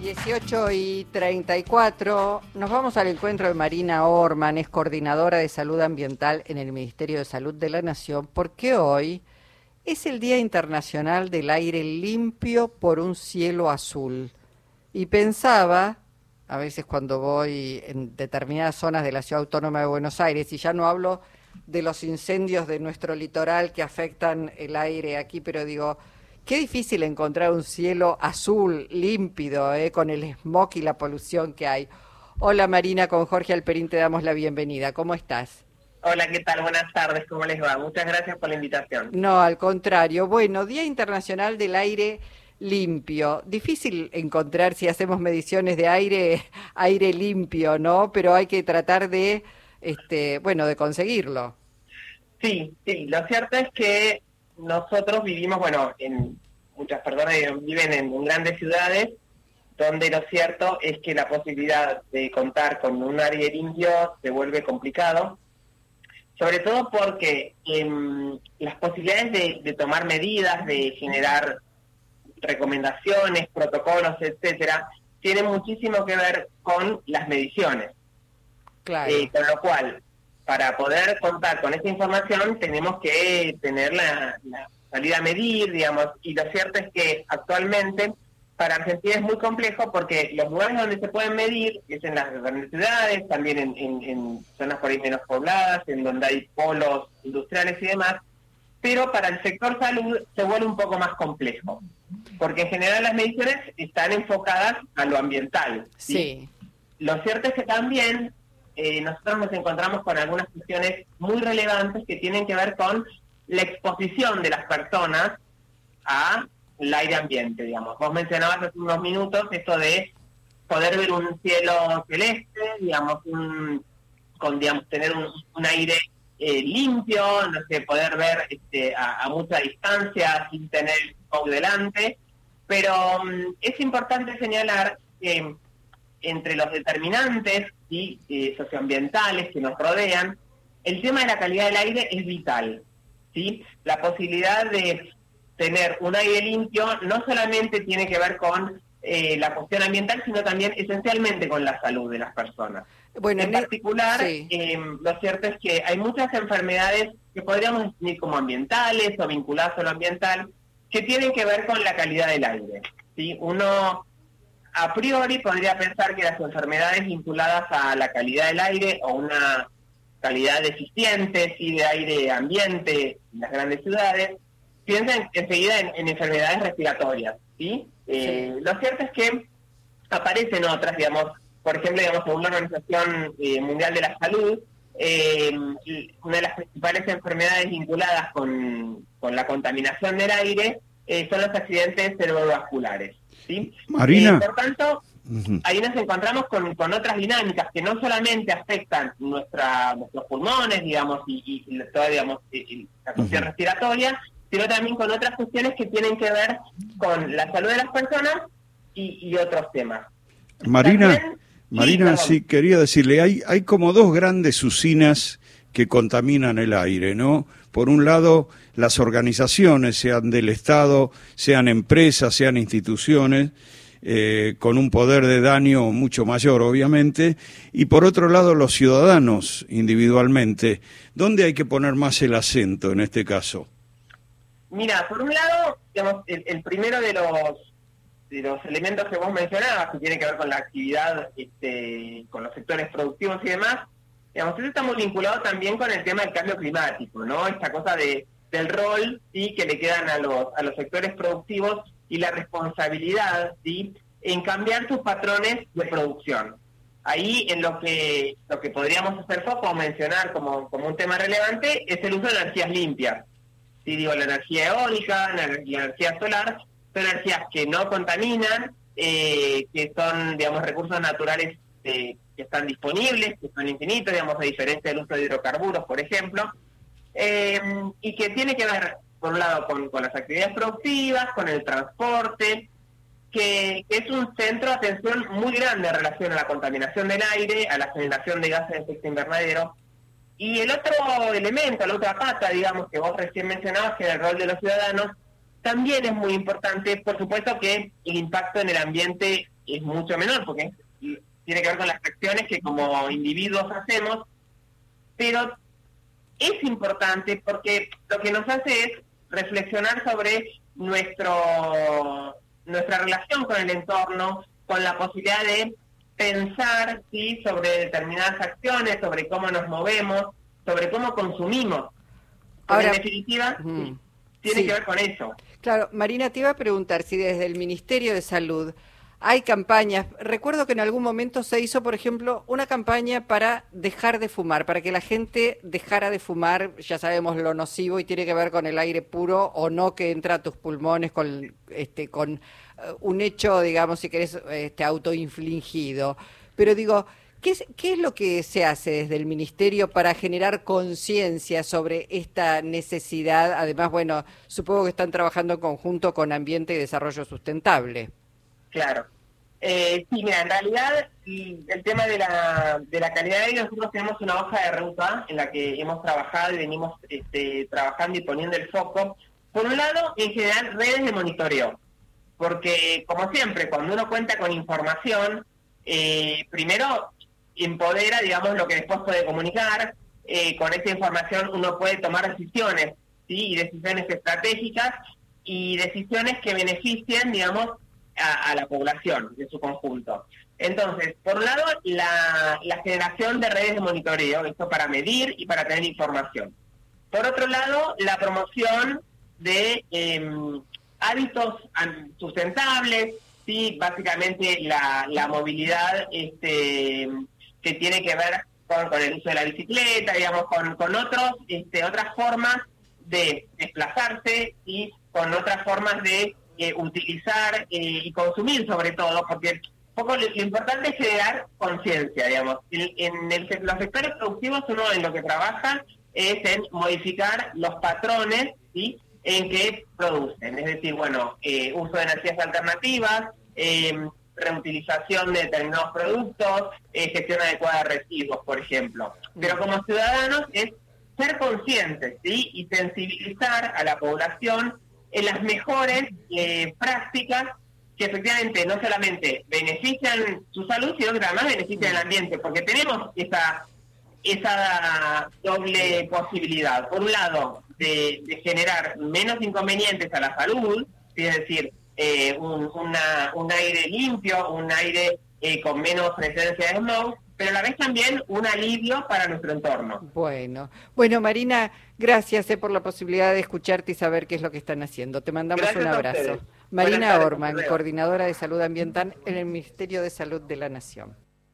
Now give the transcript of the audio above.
18 y 34, nos vamos al encuentro de Marina Orman, es coordinadora de salud ambiental en el Ministerio de Salud de la Nación, porque hoy es el Día Internacional del Aire Limpio por un Cielo Azul. Y pensaba, a veces cuando voy en determinadas zonas de la Ciudad Autónoma de Buenos Aires, y ya no hablo de los incendios de nuestro litoral que afectan el aire aquí, pero digo, Qué difícil encontrar un cielo azul, límpido, eh, con el smog y la polución que hay. Hola Marina, con Jorge Alperín te damos la bienvenida. ¿Cómo estás? Hola, ¿qué tal? Buenas tardes, ¿cómo les va? Muchas gracias por la invitación. No, al contrario. Bueno, Día Internacional del Aire Limpio. Difícil encontrar si hacemos mediciones de aire, aire limpio, ¿no? Pero hay que tratar de, este, bueno, de conseguirlo. Sí, sí. Lo cierto es que nosotros vivimos, bueno, en muchas personas viven en, grandes ciudades, donde lo cierto es que la posibilidad de contar con un área limpio se vuelve complicado, sobre todo porque em, las posibilidades de, tomar medidas, de generar recomendaciones, protocolos, etcétera, tienen muchísimo que ver con las mediciones. Claro. Eh, con lo cual, para poder contar con esta información tenemos que tener la, salida a medir, digamos, y lo cierto es que actualmente para Argentina es muy complejo porque los lugares donde se pueden medir es en las grandes ciudades, también en, zonas por ahí menos pobladas, en donde hay polos industriales y demás, pero para el sector salud se vuelve un poco más complejo, porque en general las mediciones están enfocadas a lo ambiental. sí. Lo cierto es que también eh, nosotros nos encontramos con algunas cuestiones muy relevantes que tienen que ver con la exposición de las personas al aire ambiente, digamos. Vos mencionabas hace unos minutos esto de poder ver un cielo celeste, digamos, un, con digamos, tener un, aire eh, limpio, no sé, poder ver este, a, mucha distancia sin tener el delante, pero mm, es importante señalar que entre los determinantes y eh, socioambientales que nos rodean, el tema de la calidad del aire es vital. ¿sí? La posibilidad de tener un aire limpio no solamente tiene que ver con eh, la cuestión ambiental, sino también esencialmente con la salud de las personas. Bueno, en, particular, em, lo cierto es que hay muchas enfermedades que podríamos definir como ambientales o vinculadas a lo ambiental, que tienen que ver con la calidad del aire. ¿sí? Uno a priori podría pensar que las enfermedades vinculadas a la calidad del aire o una calidad deficiente sí, de aire ambiente en las grandes ciudades, piensan enseguida en, enfermedades respiratorias. ¿sí? Eh, lo cierto es que aparecen otras, digamos, por ejemplo, digamos, según la Organización eh, Mundial de la Salud, eh, una de las principales enfermedades vinculadas con, con la contaminación del aire son los accidentes cerebrovasculares. Marina. Eh, por tanto, ahí nos encontramos con, con, otras dinámicas que no solamente afectan nuestra, nuestros pulmones, digamos, y, y toda, digamos, la cuestión respiratoria, sino también con otras cuestiones que tienen que ver con la salud de las personas y, otros temas. Marina, Marina, sí, quería decirle, hay, hay como dos grandes usinas que contaminan el aire, ¿no? Por un lado, las organizaciones, sean del Estado, sean empresas, sean instituciones, eh, con un poder de daño mucho mayor, obviamente, y por otro lado, los ciudadanos individualmente. ¿Dónde hay que poner más el acento en este caso? Mira, por un lado, digamos, el, primero de los de los elementos que vos mencionabas, que tiene que ver con la actividad, este, con los sectores productivos y demás, digamos, eso está muy vinculado también con el tema del cambio climático, ¿no? Esta cosa de, del rol, ¿sí? Que le quedan a los, a los sectores productivos y la responsabilidad, ¿sí? En cambiar sus patrones de producción. Ahí en lo que, lo que podríamos hacer foco o mencionar como, como un tema relevante es el uso de energías limpias. ¿sí? Digo, la energía eólica, la, energía solar, son energías que no contaminan, eh, que son, digamos, recursos naturales eh, que están disponibles, que son infinitos, digamos, a diferencia del uso de hidrocarburos, por ejemplo, eh, y que tiene que ver, por un lado, con, las actividades productivas, con el transporte, que, es un centro de atención muy grande en relación a la contaminación del aire, a la generación de gases de efecto invernadero. Y el otro elemento, la otra pata, digamos, que vos recién mencionabas, que es el rol de los ciudadanos, también es muy importante, por supuesto que el impacto en el ambiente es mucho menor, porque tiene que ver con las acciones que como individuos hacemos, pero es importante porque lo que nos hace es reflexionar sobre nuestro nuestra relación con el entorno, con la posibilidad de pensar ¿sí? sobre determinadas acciones, sobre cómo nos movemos, sobre cómo consumimos. Ahora, en definitiva, tiene que ver con eso. Claro, Marina, te iba a preguntar si desde el Ministerio de Salud hay campañas. Recuerdo que en algún momento se hizo, por ejemplo, una campaña para dejar de fumar, para que la gente dejara de fumar. Ya sabemos lo nocivo y tiene que ver con el aire puro o no que entra a tus pulmones con, este, con eh, un hecho, digamos, si querés, este, autoinfligido. Pero digo, ¿Qué es, ¿Qué es, lo que se hace desde el Ministerio para generar conciencia sobre esta necesidad? Además, bueno, supongo que están trabajando en conjunto con Ambiente y Desarrollo Sustentable. Claro. Eh, sí, mira, en realidad el tema de la, de la calidad de aire, nosotros tenemos una hoja de ruta en la que hemos trabajado y venimos este, trabajando y poniendo el foco. Por un lado, en general, redes de monitoreo, porque como siempre, cuando uno cuenta con información, eh, primero empodera, digamos, lo que después puede comunicar, eh, con esa información uno puede tomar decisiones, ¿sí? Y decisiones estratégicas y decisiones que beneficien, digamos, a, la población de su conjunto. Entonces, por un lado, la, generación de redes de monitoreo, esto para medir y para tener información. Por otro lado, la promoción de em, hábitos sustentables, sí, básicamente la, movilidad este, que tiene que ver con, el uso de la bicicleta, digamos, con, con otros, este, otras formas de desplazarse y con otras formas de utilizar eh, y consumir sobre todo, porque poco lo, importante es generar conciencia, digamos. En, el, los sectores productivos uno en lo que trabaja es en modificar los patrones ¿sí? en que producen, es decir, bueno, eh, uso de energías alternativas, em, reutilización de determinados productos, eh, gestión adecuada de residuos, por ejemplo. Pero como ciudadanos es ser conscientes ¿sí? y sensibilizar a la población en las mejores eh, prácticas que efectivamente no solamente benefician su salud, sino que además benefician el ambiente, porque tenemos esa esa doble posibilidad. Por un lado, de, generar menos inconvenientes a la salud, es decir, eh, un, un aire limpio, un aire eh, con menos presencia de smog, pero a la vez también un alivio para nuestro entorno. Bueno, bueno Marina, gracias eh, por la posibilidad de escucharte y saber qué es lo que están haciendo. Te mandamos un abrazo. Marina Orman, coordinadora de salud ambiental en el Ministerio de Salud de la Nación.